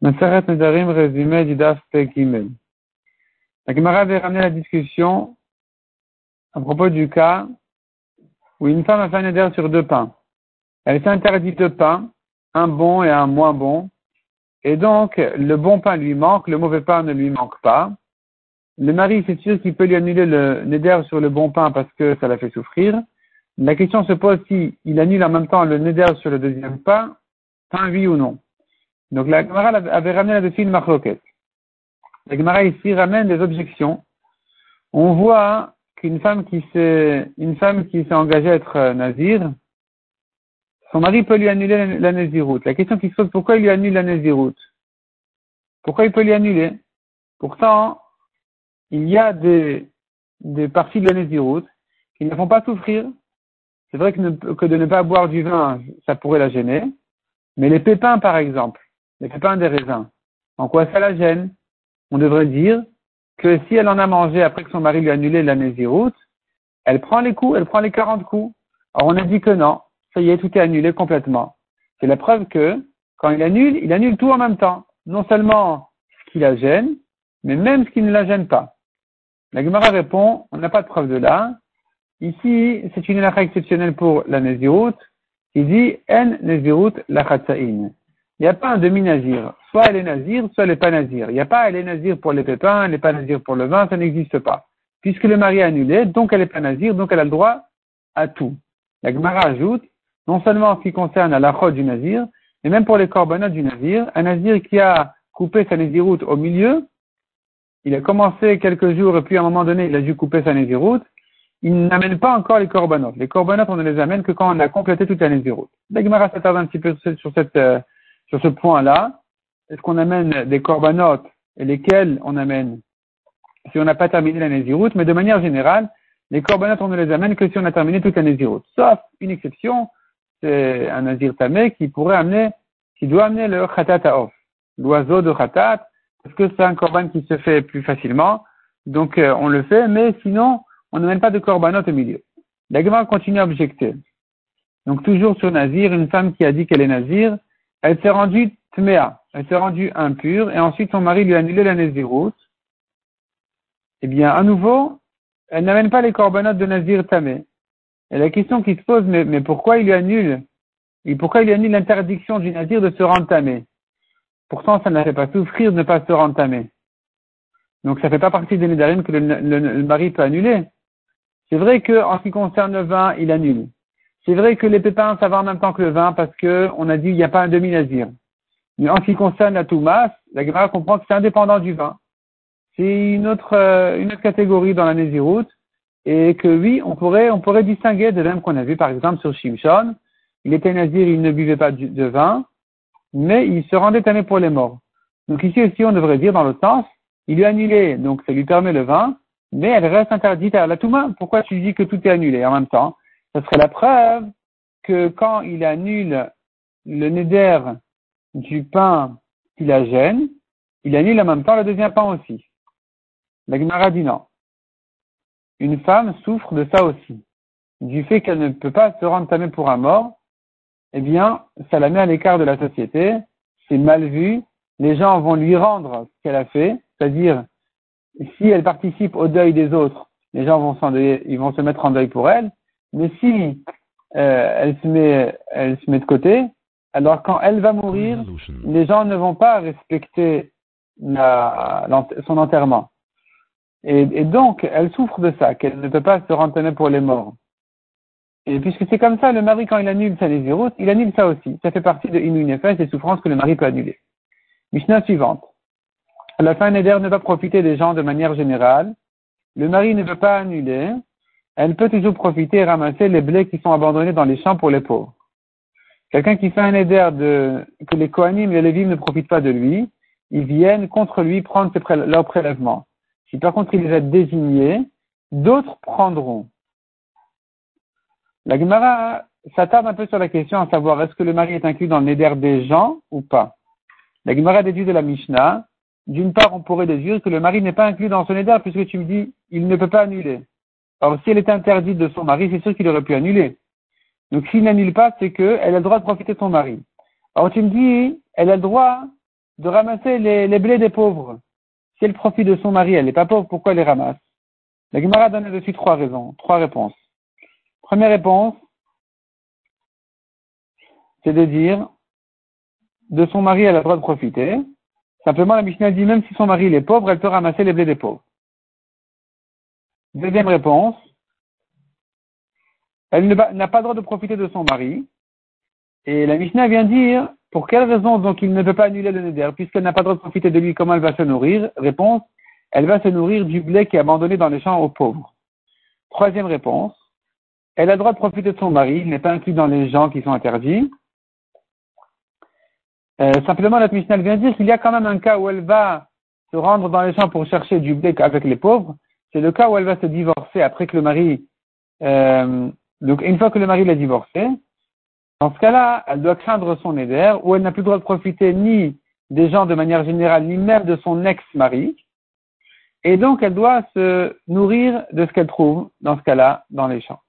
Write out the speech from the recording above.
Maseret Nedarim, résumé. La Gemara avait ramené la discussion à propos du cas où une femme a fait un neder sur deux pains. Elle s'est interdite deux pains, un bon et un moins bon, et donc le bon pain lui manque, le mauvais pain ne lui manque pas. Le mari, c'est sûr qu'il peut lui annuler le neder sur le bon pain parce que ça l'a fait souffrir. La question se pose si annule en même temps le neder sur le deuxième pain, pain oui ou non. Donc la Gemara avait ramené là-dessus une marloquette. La Gemara ici ramène des objections. On voit qu'une femme qui s'est, une femme qui s'est engagée à être euh, nazir, son mari peut lui annuler la naziroute. La question qui se pose, pourquoi il lui annule la naziroute? Pourquoi il peut lui annuler? Pourtant, il y a des, parties de la naziroute qui ne font pas souffrir. C'est vrai que, que de ne pas boire du vin, ça pourrait la gêner. Mais les pépins, par exemple, les pépins des raisins. En quoi ça la gêne? On devrait dire que si elle en a mangé après que son mari lui a annulé la elle prend les coups, elle prend les 40 coups. Alors on a dit que non, ça y est, tout est annulé complètement. C'est la preuve que quand il annule, il annule tout en même temps. Non seulement ce qui la gêne, mais même ce qui ne la gêne pas. La Gemara répond, on n'a pas de preuve de là. Ici, c'est une affaire exceptionnelle pour la Nézirut, qui dit En Nézirut la il n'y a pas un demi-nazir. Soit elle est nazir, soit elle n'est pas nazir. Il n'y a pas elle est nazir pour les pépins, elle n'est pas nazir pour le vin, ça n'existe pas. Puisque le mari est annulé, donc elle n'est pas nazir, donc elle a le droit à tout. La Gemara ajoute, non seulement en ce qui concerne la chod du nazir, mais même pour les corbanotes du nazir, un nazir qui a coupé sa naziroute au milieu, il a commencé quelques jours et puis à un moment donné il a dû couper sa naziroute, il n'amène pas encore les corbanotes. Les corbanotes, on ne les amène que quand on a complété toute la naziroute. La Gemara s'attarde un petit peu sur cette, euh, sur ce point-là, est-ce qu'on amène des corbanotes et lesquels on amène? Si on n'a pas terminé la Néziroute, mais de manière générale, les corbanotes, on ne les amène que si on a terminé toute la Néziroute. Sauf une exception, c'est un Nazir Tamé qui pourrait amener, qui doit amener le Khatat off, l'oiseau de Khatat, parce que c'est un corban qui se fait plus facilement, donc euh, on le fait, mais sinon, on n'amène pas de corbanote au milieu. La continue à objecter. Donc toujours sur Nazir, une femme qui a dit qu'elle est Nazir, elle s'est rendue tméa, elle s'est rendue impure, et ensuite son mari lui a annulé la Néziroute. Eh bien, à nouveau, elle n'amène pas les corbanotes de Nazir Tamé. Et la question qui se pose, mais, pourquoi il lui annule, pourquoi il lui annule l'interdiction du Nazir de se rendre tamé Pourtant, ça ne fait pas souffrir de ne pas se rendre tamé. Donc, ça ne fait pas partie des Nédarim que le, mari peut annuler. C'est vrai qu'en ce qui concerne le vin, il annule. C'est vrai que les pépins, ça va en même temps que le vin parce que on a dit il n'y a pas un demi-nazir. Mais en ce qui concerne la toumas, la Gemara comprend que c'est indépendant du vin. C'est une autre, euh, catégorie dans la Néziroute. Et que oui, on pourrait, on pourrait distinguer de même qu'on a vu par exemple sur Shimshon. Il était nazir, il ne buvait pas de vin, mais il se rendait tamé pour les morts. Donc ici aussi, on devrait dire dans le sens, il a annulé, donc ça lui permet le vin, mais elle reste interdite à la Touma. Pourquoi tu dis que tout est annulé en même temps? Ce serait la preuve que quand il annule le neder du pain qui la gêne, il annule en même temps le deuxième pain aussi. La Gemara dit non. Une femme souffre de ça aussi. Du fait qu'elle ne peut pas se rendre tamée pour un mort, eh bien, ça la met à l'écart de la société, c'est mal vu, les gens vont lui rendre ce qu'elle a fait, c'est-à-dire, si elle participe au deuil des autres, les gens vont, ils vont se mettre en deuil pour elle, mais si euh, elle, se met, elle se met de côté, alors quand elle va mourir, les gens ne vont pas respecter la, son enterrement. Et, et, donc, elle souffre de ça, qu'elle ne peut pas se rentonner pour les morts. Et puisque c'est comme ça, le mari, quand il annule sa lésiroute, il annule ça aussi. Ça fait partie de Inunefes, des souffrances que le mari peut annuler. Mishnah suivante. La fin Neder ne va profiter des gens de manière générale. Le mari ne veut pas annuler, elle peut toujours profiter et ramasser les blés qui sont abandonnés dans les champs pour les pauvres. Quelqu'un qui fait un éder de, que les Kohanim et les Lévim ne profitent pas de lui, ils viennent contre lui prendre leur prélèvement. Si par contre il les a désignés, d'autres prendront. La Gemara s'attarde un peu sur la question à savoir est-ce que le mari est inclus dans le néder des gens ou pas? La Gemara déduit de la Mishnah, d'une part on pourrait déduire que le mari n'est pas inclus dans son néder puisque tu me dis il ne peut pas annuler. Alors, si elle est interdite de son mari, c'est sûr qu'il aurait pu annuler. Donc, s'il n'annule pas, c'est qu'elle a le droit de profiter de son mari. Alors tu me dis, elle a le droit de ramasser les, blés des pauvres. Si elle profite de son mari, elle n'est pas pauvre, pourquoi elle les ramasse? La Gemara donne dessus trois raisons, trois réponses. Première réponse, c'est de dire, de son mari, elle a le droit de profiter. Simplement, la Mishnah dit, même si son mari est pauvre, elle peut ramasser les blés des pauvres. Deuxième réponse, elle n'a pas le droit de profiter de son mari. Et la Mishnah vient dire, pour quelle raison donc il ne peut pas annuler le neder, puisqu'elle n'a pas le droit de profiter de lui, comment elle va se nourrir? Réponse, elle va se nourrir du blé qui est abandonné dans les champs aux pauvres. Troisième réponse, elle a le droit de profiter de son mari, il n'est pas inclus dans les gens qui sont interdits. Euh, simplement, la Mishnah vient dire qu'il y a quand même un cas où elle va se rendre dans les champs pour chercher du blé avec les pauvres. C'est le cas où elle va se divorcer après que le mari, euh, donc une fois que le mari l'a divorcé. Dans ce cas-là, elle doit craindre son éder, où elle n'a plus le droit de profiter ni des gens de manière générale, ni même de son ex-mari. Et donc, elle doit se nourrir de ce qu'elle trouve, dans ce cas-là, dans les champs.